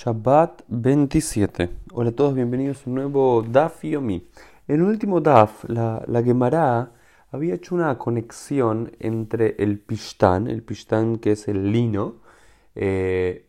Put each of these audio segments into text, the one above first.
Shabbat 27. Hola a todos, bienvenidos a un nuevo Daf Yomi. En el último Daf, la, la Gemara había hecho una conexión entre el Pishtan, el Pishtan que es el lino, eh,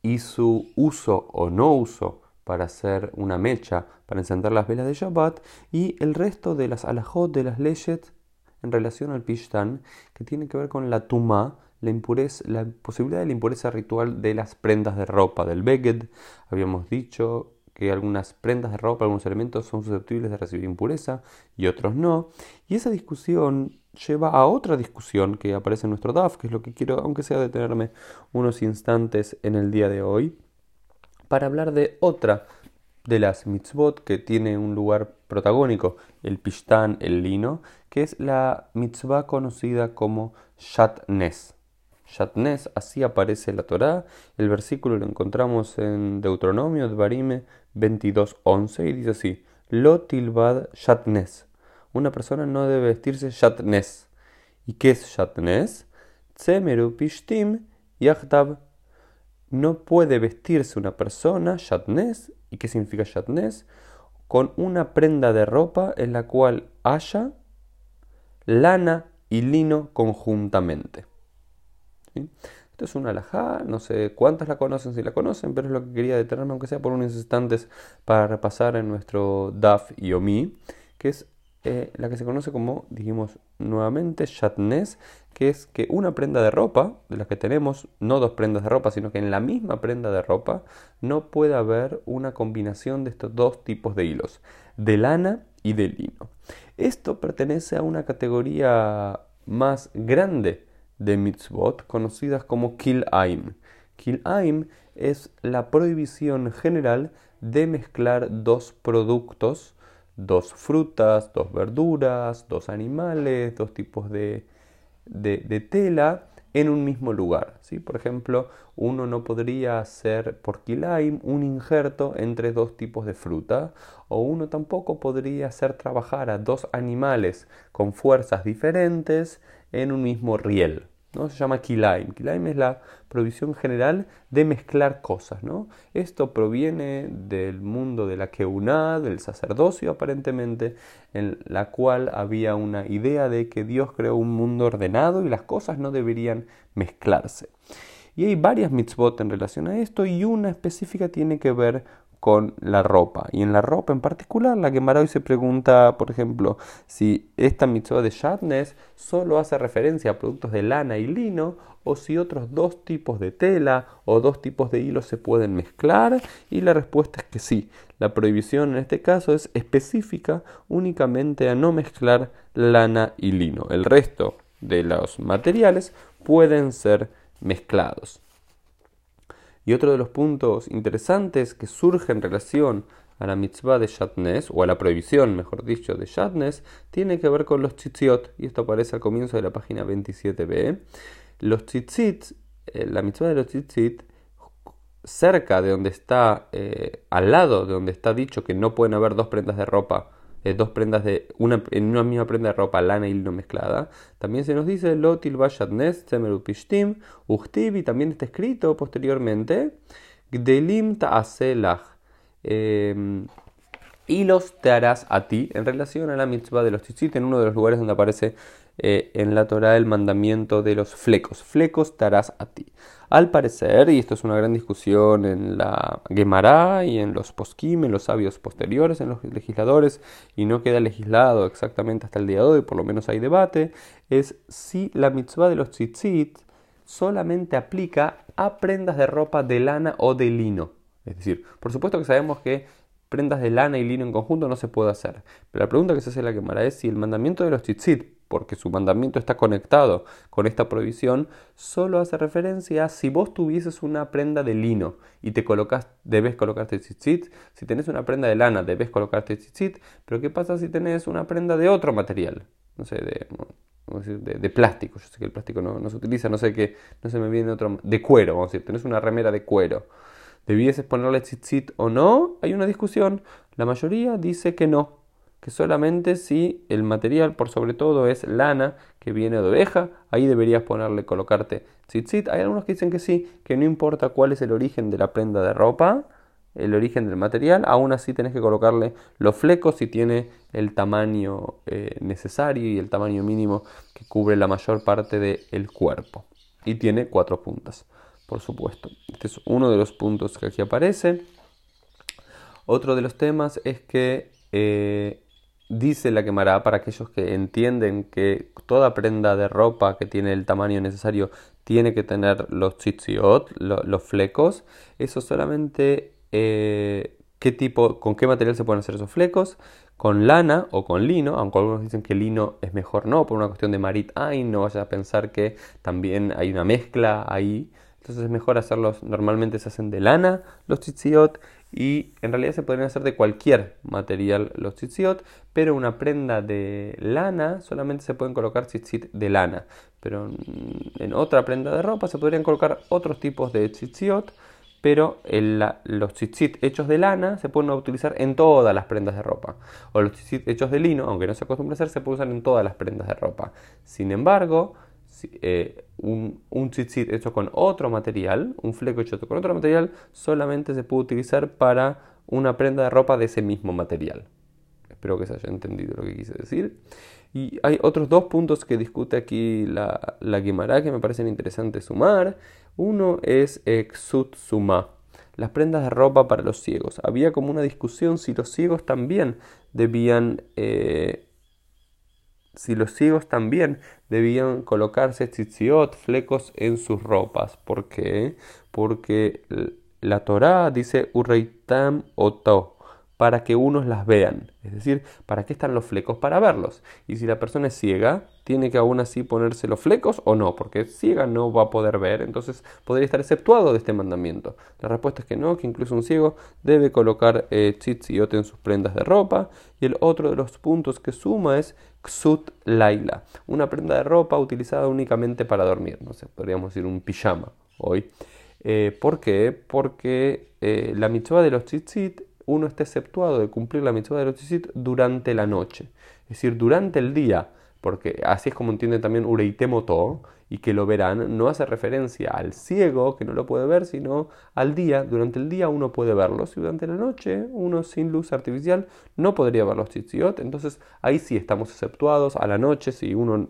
y su uso o no uso para hacer una mecha, para encender las velas de Shabbat, y el resto de las alajot, de las leyes en relación al Pishtan, que tiene que ver con la Tumá, la, impureza, la posibilidad de la impureza ritual de las prendas de ropa, del beged. Habíamos dicho que algunas prendas de ropa, algunos elementos son susceptibles de recibir impureza y otros no. Y esa discusión lleva a otra discusión que aparece en nuestro DAF, que es lo que quiero, aunque sea detenerme unos instantes en el día de hoy, para hablar de otra de las mitzvot que tiene un lugar protagónico, el pishtan, el lino, que es la mitzvah conocida como shatnes. Shatnes, así aparece la Torá. El versículo lo encontramos en Deuteronomio, Dvarime 22.11 y dice así: Lo tilbad Shatnes. Una persona no debe vestirse Shatnes. ¿Y qué es Shatnes? Tzemeru Pishtim Yachtab. No puede vestirse una persona Shatnes. ¿Y qué significa Shatnes? Con una prenda de ropa en la cual haya lana y lino conjuntamente. Esto es una alajá, no sé cuántas la conocen, si la conocen, pero es lo que quería detenerme, aunque sea por unos instantes, para repasar en nuestro DAF y OMI, que es eh, la que se conoce como, dijimos nuevamente, Shatnes, que es que una prenda de ropa, de las que tenemos, no dos prendas de ropa, sino que en la misma prenda de ropa no puede haber una combinación de estos dos tipos de hilos, de lana y de lino. Esto pertenece a una categoría más grande de mitzvot conocidas como kilaim. Kilaim es la prohibición general de mezclar dos productos, dos frutas, dos verduras, dos animales, dos tipos de, de, tela en un mismo lugar. ¿sí? Por ejemplo, uno no podría hacer por kilaim un injerto entre dos tipos de fruta, o uno tampoco podría hacer trabajar a dos animales con fuerzas diferentes en un mismo riel. ¿no? Se llama kilaim. Kilaim es la provisión general de mezclar cosas. ¿no? Esto proviene del mundo de la keuná, del sacerdocio aparentemente, en la cual había una idea de que Dios creó un mundo ordenado y las cosas no deberían mezclarse. Y hay varias mitzvot en relación a esto y una específica tiene que ver con la ropa. Y en la ropa en particular, la que hoy se pregunta, por ejemplo, si esta mitzvah de Shatnes solo hace referencia a productos de lana y lino, o si otros dos tipos de tela o dos tipos de hilo se pueden mezclar. Y la respuesta es que sí. La prohibición en este caso es específica únicamente a no mezclar lana y lino. El resto de los materiales pueden ser mezclados. Y otro de los puntos interesantes que surge en relación a la mitzvah de Shatnes, o a la prohibición, mejor dicho, de Shatnes, tiene que ver con los tzitziot, y esto aparece al comienzo de la página 27b. Los tzitzit, eh, la mitzvah de los tzitzit, cerca de donde está, eh, al lado de donde está dicho que no pueden haber dos prendas de ropa eh, dos prendas de una, en una misma prenda de ropa, lana y lino mezclada. También se nos dice Lotil Vashadnes, Tzemeru Pishtim, Uchtib, y también está escrito posteriormente Gdelim Ta'aselach. Eh, y los te harás a ti en relación a la mitzvah de los tzitzit en uno de los lugares donde aparece eh, en la Torah el mandamiento de los flecos. Flecos te harás a ti. Al parecer, y esto es una gran discusión en la Gemara y en los poskim, en los sabios posteriores, en los legisladores, y no queda legislado exactamente hasta el día de hoy, por lo menos hay debate, es si la mitzvah de los tzitzit solamente aplica a prendas de ropa de lana o de lino. Es decir, por supuesto que sabemos que prendas de lana y lino en conjunto no se puede hacer. Pero la pregunta que se hace la Gemara es si el mandamiento de los tzitzit porque su mandamiento está conectado con esta prohibición, solo hace referencia a si vos tuvieses una prenda de lino y te colocas, debes colocarte tzitzit, si tenés una prenda de lana debes colocarte tzitzit, pero ¿qué pasa si tenés una prenda de otro material? No sé, de, de, plástico, yo sé que el plástico no, se utiliza, no sé qué, no se me viene otro, de cuero, vamos a decir, tenés una remera de cuero. ¿Debieses ponerle tzitzit o no? Hay una discusión. La mayoría dice que no, que solamente si el material por sobre todo es lana que viene de oveja, ahí deberías ponerle, colocarte tzitzit. Hay algunos que dicen que sí, que no importa cuál es el origen de la prenda de ropa, el origen del material, aún así tenés que colocarle los flecos si tiene el tamaño eh, necesario y el tamaño mínimo que cubre la mayor parte del cuerpo. Y tiene cuatro puntas, por supuesto. Este es uno de los puntos que aquí aparece. Otro de los temas es que eh, dice la quemará para aquellos que entienden que toda prenda de ropa que tiene el tamaño necesario tiene que tener los tzitziot, los flecos. Eso solamente eh, qué tipo, con qué material se pueden hacer esos flecos, con lana o con lino, aunque algunos dicen que lino es mejor no, por una cuestión de marit ain, no vaya a pensar que también hay una mezcla ahí. Entonces es mejor hacerlos, normalmente se hacen de lana los tzitziot y en realidad se podrían hacer de cualquier material los tzitziot, pero una prenda de lana solamente se pueden colocar tzitzit de lana, pero en otra prenda de ropa se podrían colocar otros tipos de tzitziot, pero los tzitzit hechos de lana se pueden utilizar en todas las prendas de ropa, o los tzitzit hechos de lino, aunque no se acostumbra a hacer, se pueden usar en todas las prendas de ropa. Sin embargo, eh, un, un hecho con otro material, un fleco hecho con otro material, solamente se puede utilizar para una prenda de ropa de ese mismo material. Espero que se haya entendido lo que quise decir. Y hay otros dos puntos que discute aquí la, la Guimara que me parecen interesantes sumar. Uno es Exut Suma, las prendas de ropa para los ciegos. Había como una discusión si los ciegos también debían eh, si los ciegos también debían colocarse tzitziot, flecos en sus ropas. ¿Por qué? Porque la Torá dice Urreitam oto para que unos las vean. Es decir, ¿para qué están los flecos? Para verlos. Y si la persona es ciega, tiene que aún así ponerse los flecos o no, porque ciega no va a poder ver, entonces podría estar exceptuado de este mandamiento. La respuesta es que no, que incluso un ciego debe colocar eh, tzitziot en sus prendas de ropa. Y el otro de los puntos que suma es ksut laila, una prenda de ropa utilizada únicamente para dormir. No sé, podríamos decir un pijama hoy. Eh, ¿Por qué? Porque eh, la mitzvah de los tzitzit uno está exceptuado de cumplir la mitzvah de los tzitzit durante la noche, es decir, durante el día, porque así es como entiende también Ureitemoto, y que lo verán, no hace referencia al ciego que no lo puede ver, sino al día. Durante el día uno puede verlos y durante la noche uno sin luz artificial no podría ver los tzitziot. Entonces ahí sí estamos exceptuados. A la noche, si uno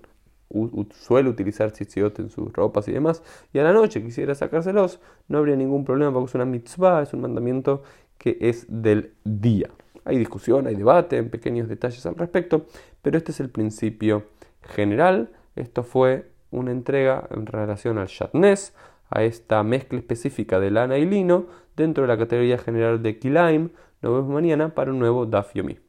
suele utilizar tzitziot en sus ropas y demás, y a la noche quisiera sacárselos, no habría ningún problema porque es una mitzvah, es un mandamiento que es del día. Hay discusión, hay debate en pequeños detalles al respecto, pero este es el principio general. Esto fue una entrega en relación al Shatnes, a esta mezcla específica de lana y lino dentro de la categoría general de Kilaim. Nos vemos mañana para un nuevo Daf Yomi.